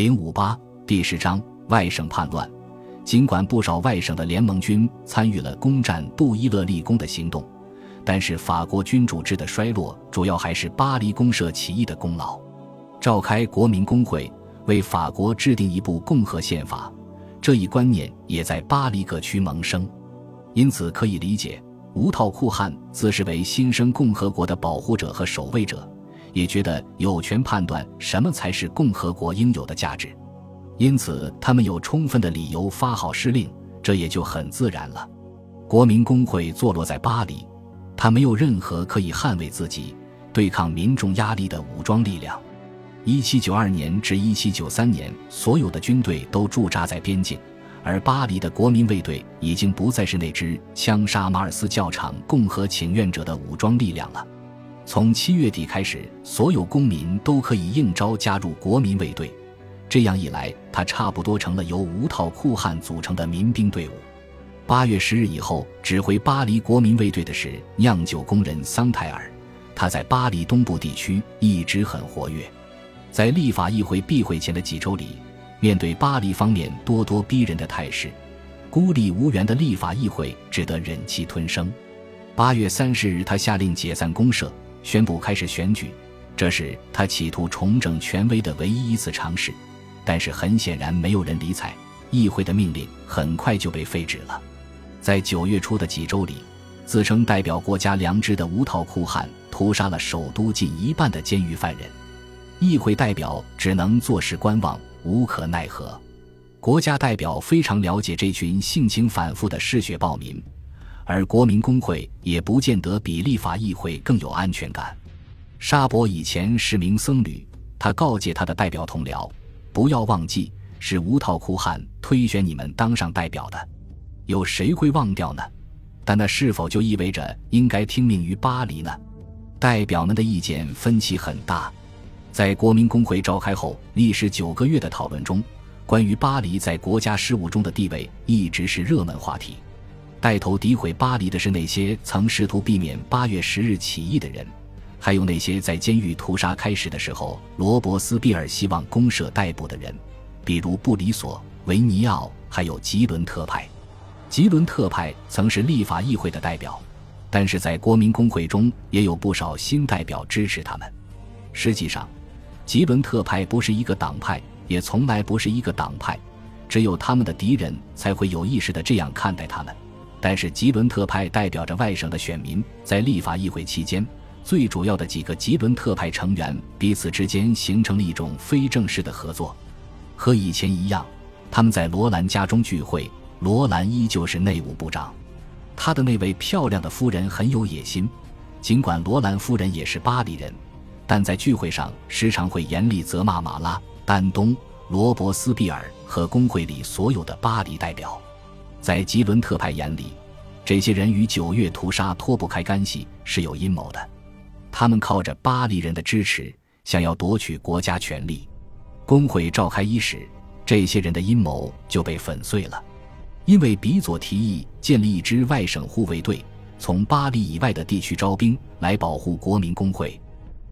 零五八第十章外省叛乱。尽管不少外省的联盟军参与了攻占杜伊勒立功的行动，但是法国君主制的衰落主要还是巴黎公社起义的功劳。召开国民公会，为法国制定一部共和宪法，这一观念也在巴黎各区萌生。因此可以理解，无套库汉自视为新生共和国的保护者和守卫者，也觉得有权判断什么才是共和国应有的价值。因此，他们有充分的理由发号施令，这也就很自然了。国民工会坐落在巴黎，他没有任何可以捍卫自己、对抗民众压力的武装力量。一七九二年至一七九三年，所有的军队都驻扎在边境，而巴黎的国民卫队已经不再是那支枪杀马尔斯教场共和请愿者的武装力量了。从七月底开始，所有公民都可以应召加入国民卫队。这样一来，他差不多成了由无套酷汉组成的民兵队伍。八月十日以后，指挥巴黎国民卫队的是酿酒工人桑泰尔，他在巴黎东部地区一直很活跃。在立法议会闭会前的几周里，面对巴黎方面咄咄逼人的态势，孤立无援的立法议会只得忍气吞声。八月三十日，他下令解散公社，宣布开始选举，这是他企图重整权威的唯一一次尝试。但是很显然，没有人理睬议会的命令，很快就被废止了。在九月初的几周里，自称代表国家良知的无套酷汉屠杀了首都近一半的监狱犯人，议会代表只能坐视观望，无可奈何。国家代表非常了解这群性情反复的嗜血暴民，而国民工会也不见得比立法议会更有安全感。沙伯以前是名僧侣，他告诫他的代表同僚。不要忘记，是无套酷汉推选你们当上代表的，有谁会忘掉呢？但那是否就意味着应该听命于巴黎呢？代表们的意见分歧很大。在国民工会召开后，历时九个月的讨论中，关于巴黎在国家事务中的地位一直是热门话题。带头诋毁巴黎的是那些曾试图避免八月十日起义的人。还有那些在监狱屠杀开始的时候，罗伯斯庇尔希望公社逮捕的人，比如布里索、维尼奥，还有吉伦特派。吉伦特派曾是立法议会的代表，但是在国民工会中也有不少新代表支持他们。实际上，吉伦特派不是一个党派，也从来不是一个党派，只有他们的敌人才会有意识的这样看待他们。但是吉伦特派代表着外省的选民，在立法议会期间。最主要的几个吉伦特派成员彼此之间形成了一种非正式的合作，和以前一样，他们在罗兰家中聚会。罗兰依旧是内务部长，他的那位漂亮的夫人很有野心。尽管罗兰夫人也是巴黎人，但在聚会上时常会严厉责骂马拉、丹东、罗伯斯庇尔和工会里所有的巴黎代表。在吉伦特派眼里，这些人与九月屠杀脱不开干系，是有阴谋的。他们靠着巴黎人的支持，想要夺取国家权力。工会召开伊始，这些人的阴谋就被粉碎了。因为比佐提议建立一支外省护卫队，从巴黎以外的地区招兵来保护国民工会。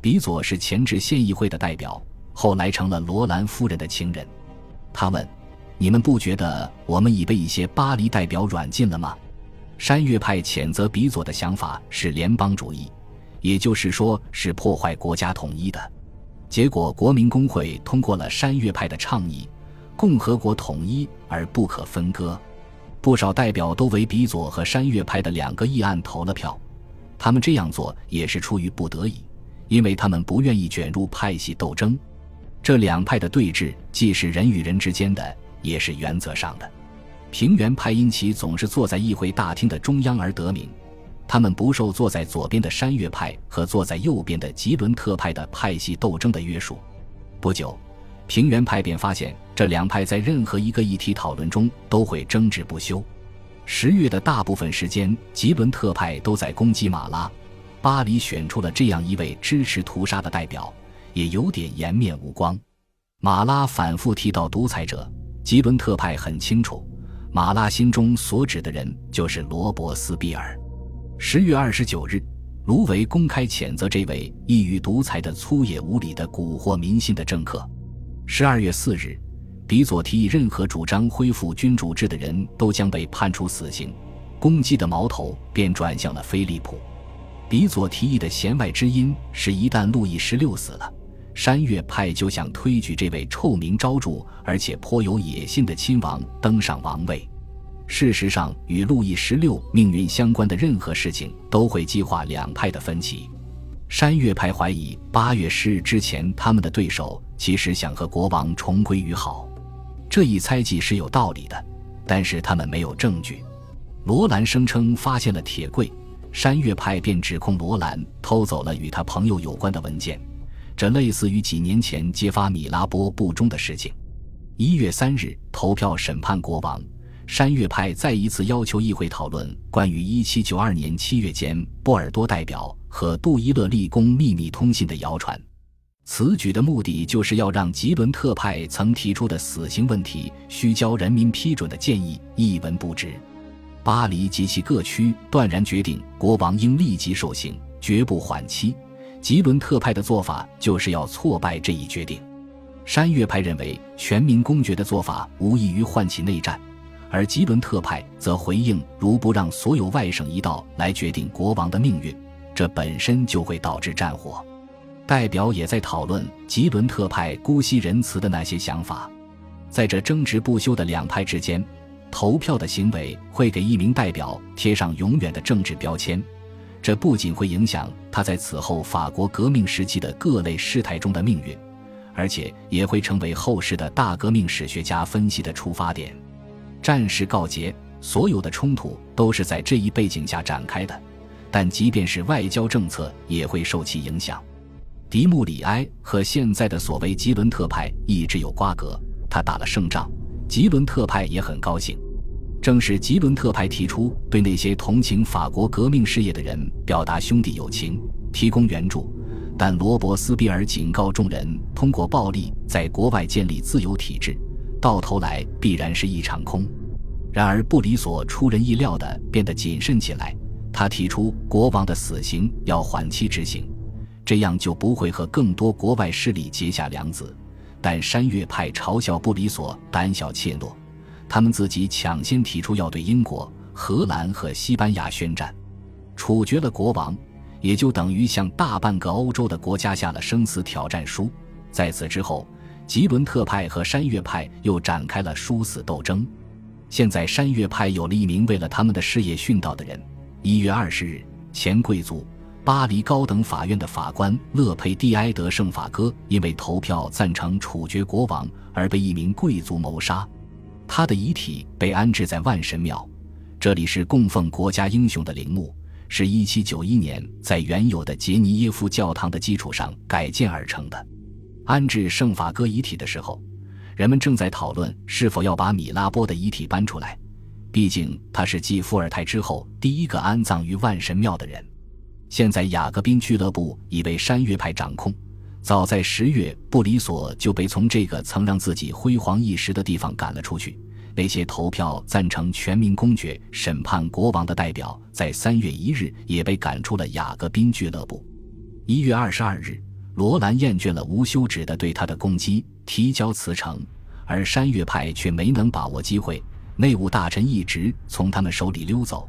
比佐是前置县议会的代表，后来成了罗兰夫人的情人。他问：“你们不觉得我们已被一些巴黎代表软禁了吗？”山岳派谴责比佐的想法是联邦主义。也就是说，是破坏国家统一的。结果，国民工会通过了山岳派的倡议，共和国统一而不可分割。不少代表都为比佐和山岳派的两个议案投了票。他们这样做也是出于不得已，因为他们不愿意卷入派系斗争。这两派的对峙既是人与人之间的，也是原则上的。平原派因其总是坐在议会大厅的中央而得名。他们不受坐在左边的山岳派和坐在右边的吉伦特派的派系斗争的约束。不久，平原派便发现这两派在任何一个议题讨论中都会争执不休。十月的大部分时间，吉伦特派都在攻击马拉。巴黎选出了这样一位支持屠杀的代表，也有点颜面无光。马拉反复提到独裁者，吉伦特派很清楚，马拉心中所指的人就是罗伯斯庇尔。十月二十九日，卢维公开谴责这位异于独裁的粗野无礼的蛊惑民心的政客。十二月四日，比佐提议任何主张恢复君主制的人都将被判处死刑，攻击的矛头便转向了菲利普。比佐提议的弦外之音是，一旦路易十六死了，山岳派就想推举这位臭名昭著而且颇有野心的亲王登上王位。事实上，与路易十六命运相关的任何事情都会激化两派的分歧。山岳派怀疑，八月十日之前，他们的对手其实想和国王重归于好。这一猜忌是有道理的，但是他们没有证据。罗兰声称发现了铁柜。山岳派便指控罗兰偷走了与他朋友有关的文件，这类似于几年前揭发米拉波不忠的事情。一月三日投票审判国王，山岳派再一次要求议会讨论关于一七九二年七月间波尔多代表和杜伊勒立功秘密通信的谣传。此举的目的就是要让吉伦特派曾提出的死刑问题需交人民批准的建议一文不值。巴黎及其各区断然决定，国王应立即受刑，绝不缓期。吉伦特派的做法就是要挫败这一决定。山岳派认为，全民公决的做法无异于唤起内战，而吉伦特派则回应：如不让所有外省一道来决定国王的命运，这本身就会导致战火。代表也在讨论吉伦特派姑息仁慈的那些想法。在这争执不休的两派之间。投票的行为会给一名代表贴上永远的政治标签，这不仅会影响他在此后法国革命时期的各类事态中的命运，而且也会成为后世的大革命史学家分析的出发点。战事告捷，所有的冲突都是在这一背景下展开的，但即便是外交政策也会受其影响。迪穆里埃和现在的所谓吉伦特派一直有瓜葛，他打了胜仗。吉伦特派也很高兴，正是吉伦特派提出对那些同情法国革命事业的人表达兄弟友情，提供援助。但罗伯斯庇尔警告众人，通过暴力在国外建立自由体制，到头来必然是一场空。然而布里索出人意料地变得谨慎起来，他提出国王的死刑要缓期执行，这样就不会和更多国外势力结下梁子。但山岳派嘲笑布里索胆小怯懦，他们自己抢先提出要对英国、荷兰和西班牙宣战，处决了国王，也就等于向大半个欧洲的国家下了生死挑战书。在此之后，吉伦特派和山岳派又展开了殊死斗争。现在，山岳派有了一名为了他们的事业殉道的人。一月二十日，前贵族。巴黎高等法院的法官勒佩蒂埃德圣法哥因为投票赞成处决国王而被一名贵族谋杀，他的遗体被安置在万神庙，这里是供奉国家英雄的陵墓，是一七九一年在原有的杰尼耶夫教堂的基础上改建而成的。安置圣法哥遗体的时候，人们正在讨论是否要把米拉波的遗体搬出来，毕竟他是继伏尔泰之后第一个安葬于万神庙的人。现在雅各宾俱乐部已被山岳派掌控。早在十月，布里索就被从这个曾让自己辉煌一时的地方赶了出去。那些投票赞成全民公决审判国王的代表，在三月一日也被赶出了雅各宾俱乐部。一月二十二日，罗兰厌倦了无休止的对他的攻击，提交辞呈，而山岳派却没能把握机会。内务大臣一直从他们手里溜走。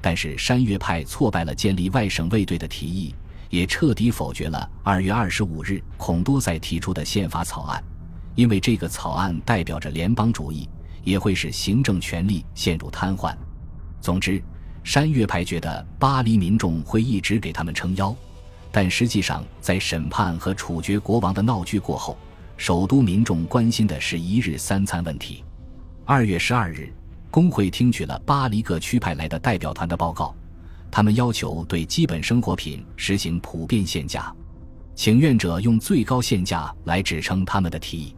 但是山岳派挫败了建立外省卫队的提议，也彻底否决了二月二十五日孔多塞提出的宪法草案，因为这个草案代表着联邦主义，也会使行政权力陷入瘫痪。总之，山岳派觉得巴黎民众会一直给他们撑腰，但实际上，在审判和处决国王的闹剧过后，首都民众关心的是一日三餐问题。二月十二日。工会听取了巴黎各区派来的代表团的报告，他们要求对基本生活品实行普遍限价，请愿者用最高限价来支撑他们的提议。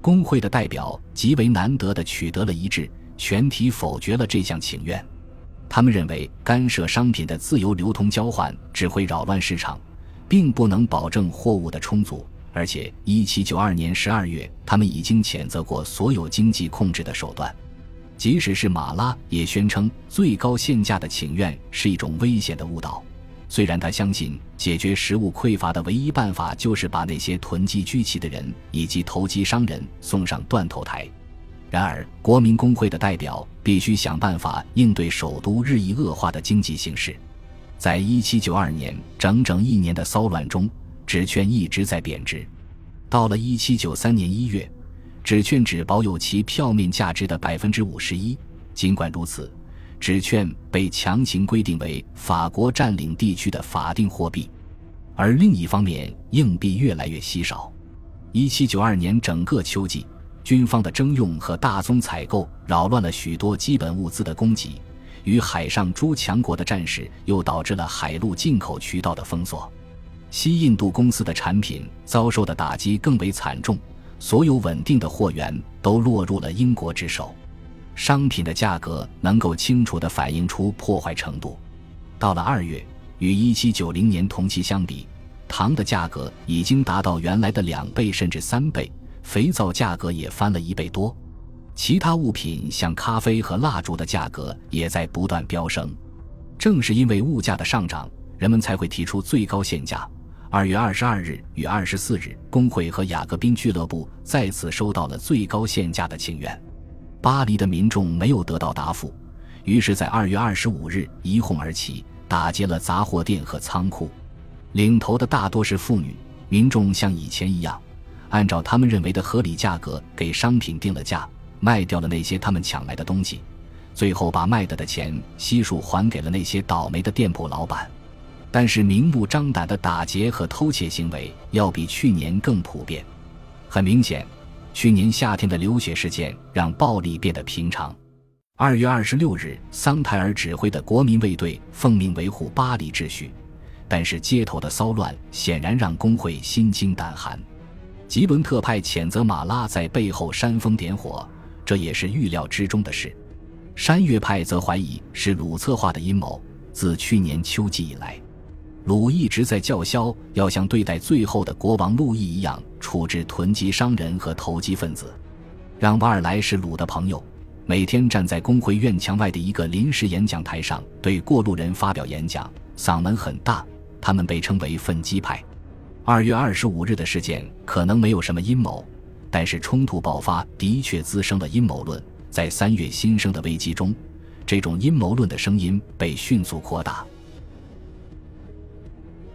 工会的代表极为难得的取得了一致，全体否决了这项请愿。他们认为干涉商品的自由流通交换只会扰乱市场，并不能保证货物的充足。而且，一七九二年十二月，他们已经谴责过所有经济控制的手段。即使是马拉也宣称最高限价的请愿是一种危险的误导，虽然他相信解决食物匮乏的唯一办法就是把那些囤积居奇的人以及投机商人送上断头台，然而国民工会的代表必须想办法应对首都日益恶化的经济形势。在一七九二年整整一年的骚乱中，纸券一直在贬值。到了一七九三年一月，纸券只保有其票面价值的百分之五十一。尽管如此。纸券被强行规定为法国占领地区的法定货币，而另一方面，硬币越来越稀少。一七九二年整个秋季，军方的征用和大宗采购扰乱了许多基本物资的供给，与海上诸强国的战事又导致了海陆进口渠道的封锁。西印度公司的产品遭受的打击更为惨重，所有稳定的货源都落入了英国之手。商品的价格能够清楚地反映出破坏程度。到了二月，与一七九零年同期相比，糖的价格已经达到原来的两倍甚至三倍，肥皂价格也翻了一倍多。其他物品像咖啡和蜡烛的价格也在不断飙升。正是因为物价的上涨，人们才会提出最高限价。二月二十二日与二十四日，工会和雅各宾俱乐部再次收到了最高限价的请愿。巴黎的民众没有得到答复，于是，在二月二十五日一哄而起，打劫了杂货店和仓库。领头的大多是妇女。民众像以前一样，按照他们认为的合理价格给商品定了价，卖掉了那些他们抢来的东西，最后把卖的的钱悉数还给了那些倒霉的店铺老板。但是，明目张胆的打劫和偷窃行为要比去年更普遍。很明显。去年夏天的流血事件让暴力变得平常。二月二十六日，桑泰尔指挥的国民卫队奉命维护巴黎秩序，但是街头的骚乱显然让工会心惊胆寒。吉伦特派谴责马拉在背后煽风点火，这也是预料之中的事。山岳派则怀疑是鲁策划的阴谋。自去年秋季以来。鲁一直在叫嚣，要像对待最后的国王路易一样处置囤积商人和投机分子。让瓦尔莱是鲁的朋友，每天站在工会院墙外的一个临时演讲台上对过路人发表演讲，嗓门很大。他们被称为奋击派。二月二十五日的事件可能没有什么阴谋，但是冲突爆发的确滋生了阴谋论。在三月新生的危机中，这种阴谋论的声音被迅速扩大。